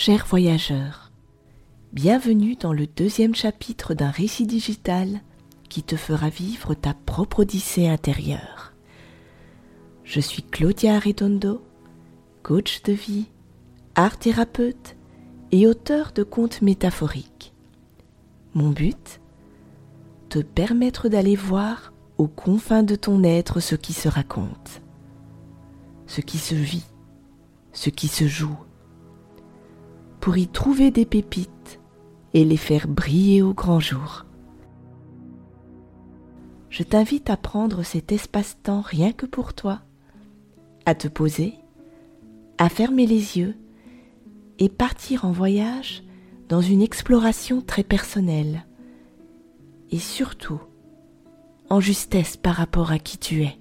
Chers voyageurs, bienvenue dans le deuxième chapitre d'un récit digital qui te fera vivre ta propre odyssée intérieure. Je suis Claudia Redondo, coach de vie, art thérapeute et auteur de contes métaphoriques. Mon but Te permettre d'aller voir aux confins de ton être ce qui se raconte, ce qui se vit, ce qui se joue pour y trouver des pépites et les faire briller au grand jour. Je t'invite à prendre cet espace-temps rien que pour toi, à te poser, à fermer les yeux et partir en voyage dans une exploration très personnelle et surtout en justesse par rapport à qui tu es.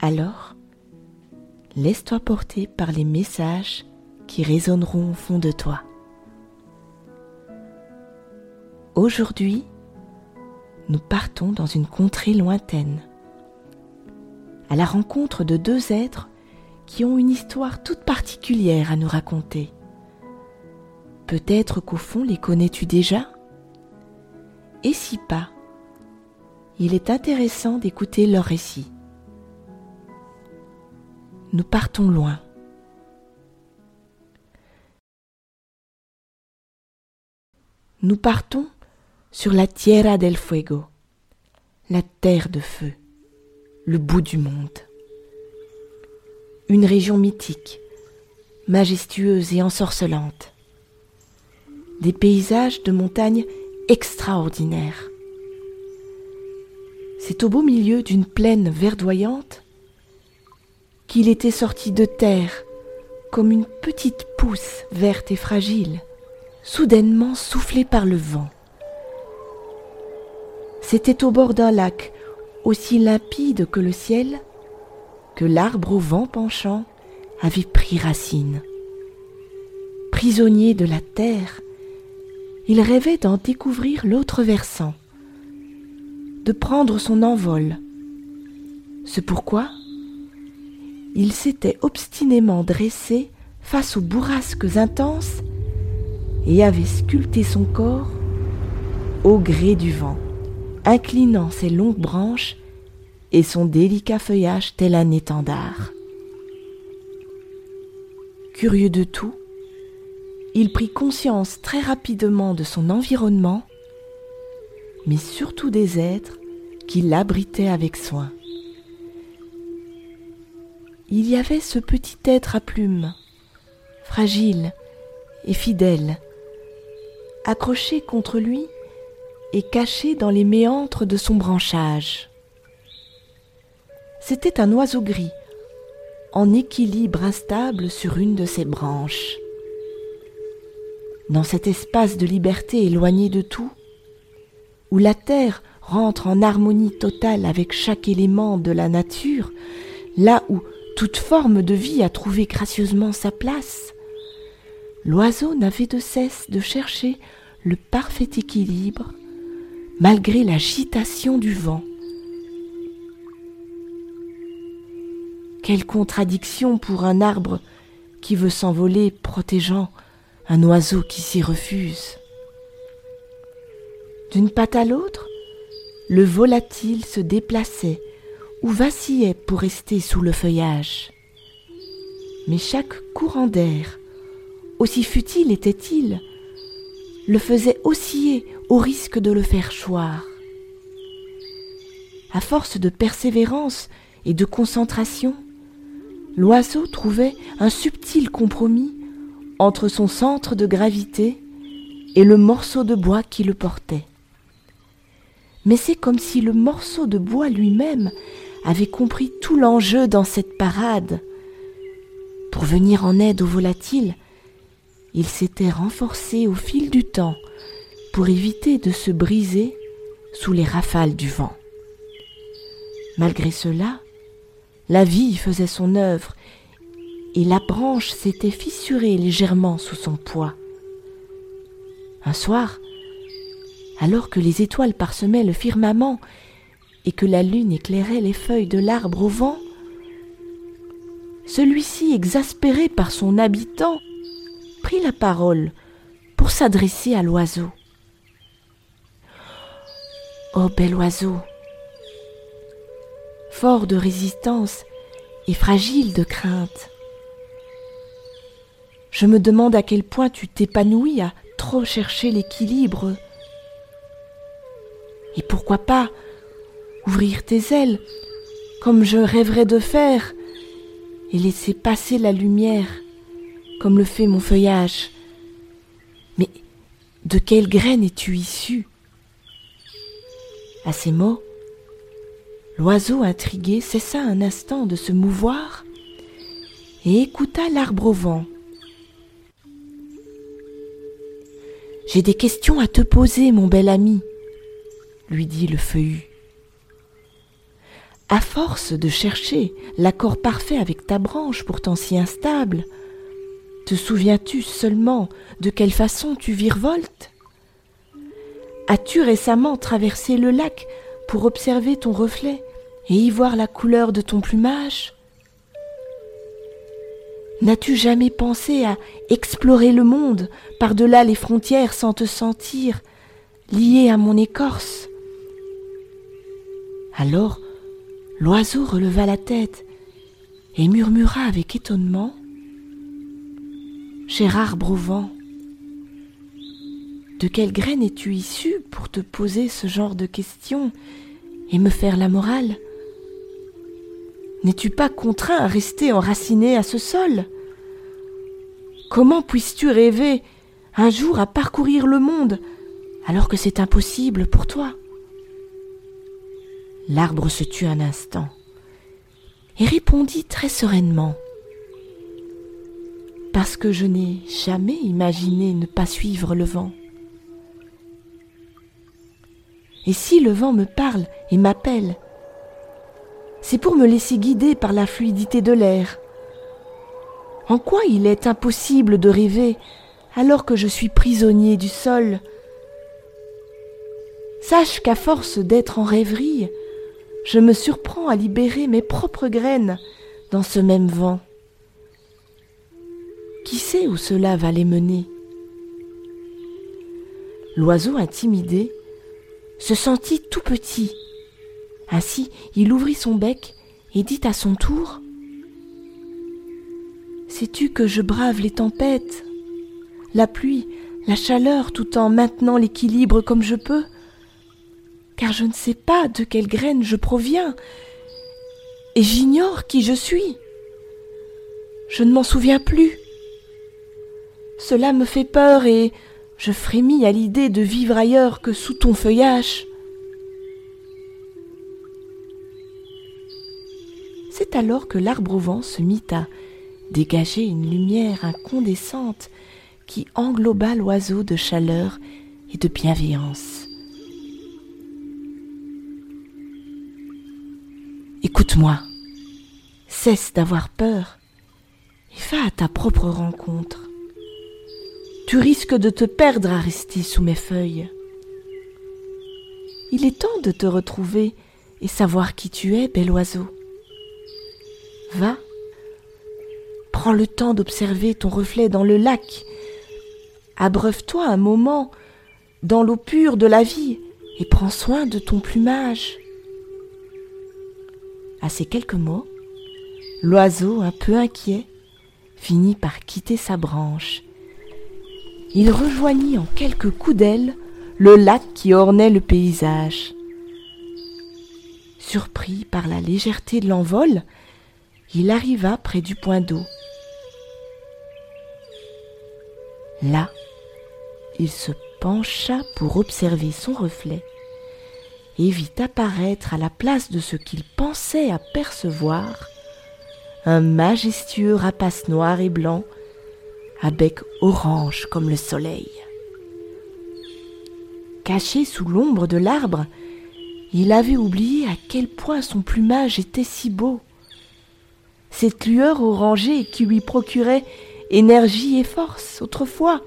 Alors, laisse-toi porter par les messages qui résonneront au fond de toi. Aujourd'hui, nous partons dans une contrée lointaine, à la rencontre de deux êtres qui ont une histoire toute particulière à nous raconter. Peut-être qu'au fond les connais-tu déjà? Et si pas, il est intéressant d'écouter leur récit. Nous partons loin nous partons sur la Tierra del Fuego, la terre de feu, le bout du monde. Une région mythique, majestueuse et ensorcelante. Des paysages de montagnes extraordinaires. C'est au beau milieu d'une plaine verdoyante qu'il était sorti de terre comme une petite pousse verte et fragile soudainement soufflé par le vent. C'était au bord d'un lac aussi limpide que le ciel que l'arbre au vent penchant avait pris racine. Prisonnier de la terre, il rêvait d'en découvrir l'autre versant, de prendre son envol. C'est pourquoi il s'était obstinément dressé face aux bourrasques intenses et avait sculpté son corps au gré du vent, inclinant ses longues branches et son délicat feuillage tel un étendard. Curieux de tout, il prit conscience très rapidement de son environnement, mais surtout des êtres qui l'abritaient avec soin. Il y avait ce petit être à plumes, fragile et fidèle, accroché contre lui et caché dans les méandres de son branchage. C'était un oiseau gris, en équilibre instable sur une de ses branches. Dans cet espace de liberté éloigné de tout, où la terre rentre en harmonie totale avec chaque élément de la nature, là où toute forme de vie a trouvé gracieusement sa place, l'oiseau n'avait de cesse de chercher le parfait équilibre malgré l'agitation du vent. Quelle contradiction pour un arbre qui veut s'envoler protégeant un oiseau qui s'y refuse. D'une patte à l'autre, le volatile se déplaçait ou vacillait pour rester sous le feuillage. Mais chaque courant d'air aussi futile était-il, le faisait osciller au risque de le faire choir. À force de persévérance et de concentration, l'oiseau trouvait un subtil compromis entre son centre de gravité et le morceau de bois qui le portait. Mais c'est comme si le morceau de bois lui-même avait compris tout l'enjeu dans cette parade. Pour venir en aide au volatile, il s'était renforcé au fil du temps pour éviter de se briser sous les rafales du vent. Malgré cela, la vie faisait son œuvre et la branche s'était fissurée légèrement sous son poids. Un soir, alors que les étoiles parsemaient le firmament et que la lune éclairait les feuilles de l'arbre au vent, celui-ci, exaspéré par son habitant, la parole pour s'adresser à l'oiseau. Ô bel oiseau, fort de résistance et fragile de crainte, je me demande à quel point tu t'épanouis à trop chercher l'équilibre. Et pourquoi pas ouvrir tes ailes comme je rêverais de faire et laisser passer la lumière comme le fait mon feuillage. Mais de quelle graine es-tu issu À ces mots, l'oiseau intrigué cessa un instant de se mouvoir et écouta l'arbre au vent. J'ai des questions à te poser, mon bel ami, lui dit le feuillu. À force de chercher l'accord parfait avec ta branche pourtant si instable, te souviens-tu seulement de quelle façon tu virevoltes? As-tu récemment traversé le lac pour observer ton reflet et y voir la couleur de ton plumage? N'as-tu jamais pensé à explorer le monde par-delà les frontières sans te sentir lié à mon écorce? Alors, l'oiseau releva la tête et murmura avec étonnement Au vent, de quelle graine es-tu issu pour te poser ce genre de questions et me faire la morale? N'es-tu pas contraint à rester enraciné à ce sol? Comment puisses-tu rêver un jour à parcourir le monde alors que c'est impossible pour toi? L'arbre se tut un instant et répondit très sereinement Parce que je n'ai jamais imaginé ne pas suivre le vent. Et si le vent me parle et m'appelle, c'est pour me laisser guider par la fluidité de l'air. En quoi il est impossible de rêver alors que je suis prisonnier du sol? Sache qu'à force d'être en rêverie, je me surprends à libérer mes propres graines dans ce même vent. Qui sait où cela va les mener? L'oiseau intimidé se sentit tout petit ainsi, il ouvrit son bec et dit à son tour Sais-tu que je brave les tempêtes, la pluie, la chaleur, tout en maintenant l'équilibre comme je peux? Car je ne sais pas de quelle graine je proviens, et j'ignore qui je suis. Je ne m'en souviens plus. Cela me fait peur et je frémis à l'idée de vivre ailleurs que sous ton feuillage. C'est alors que l'arbre au vent se mit à dégager une lumière incandescente qui engloba l'oiseau de chaleur et de bienveillance. Écoute-moi, cesse d'avoir peur et va à ta propre rencontre. Tu risques de te perdre à rester sous mes feuilles. Il est temps de te retrouver et savoir qui tu es, bel oiseau. Va. Prends le temps d'observer ton reflet dans le lac. Abreuve-toi un moment dans l'eau pure de la vie et prends soin de ton plumage. À ces quelques mots, l'oiseau, un peu inquiet, finit par quitter sa branche. Il rejoignit en quelques coups d'aile le lac qui ornait le paysage. Surpris par la légèreté de l'envol, il arriva près du point d'eau. Là, il se pencha pour observer son reflet et vit apparaître à la place de ce qu'il pensait apercevoir un majestueux rapace noir et blanc à bec orange comme le soleil. Caché sous l'ombre de l'arbre, il avait oublié à quel point son plumage était si beau cette lueur orangée qui lui procurait énergie et force autrefois,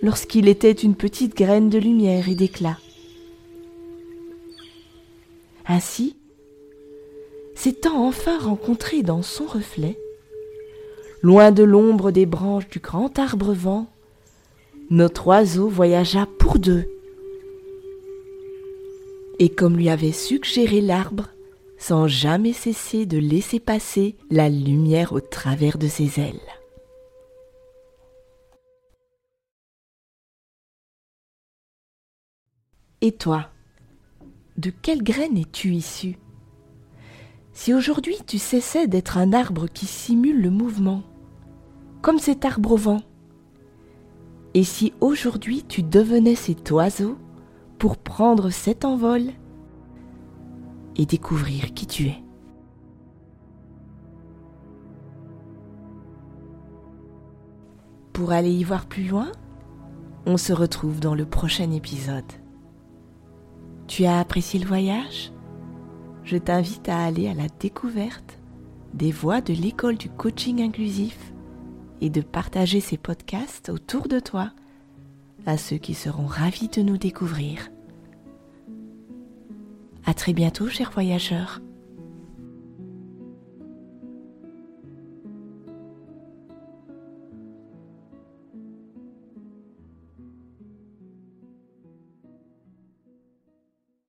lorsqu'il était une petite graine de lumière et d'éclat. Ainsi, s'étant enfin rencontré dans son reflet, loin de l'ombre des branches du grand arbre vent, notre oiseau voyagea pour deux. Et comme lui avait suggéré l'arbre, sans jamais cesser de laisser passer la lumière au travers de ses ailes. Et toi, de quelle graine es-tu issu Si aujourd'hui tu cessais d'être un arbre qui simule le mouvement, comme cet arbre au vent, et si aujourd'hui tu devenais cet oiseau pour prendre cet envol et découvrir qui tu es Pour aller y voir plus loin, on se retrouve dans le prochain épisode. Tu as apprécié le voyage? Je t'invite à aller à la découverte des voies de l'école du coaching inclusif et de partager ces podcasts autour de toi à ceux qui seront ravis de nous découvrir. À très bientôt, chers voyageurs.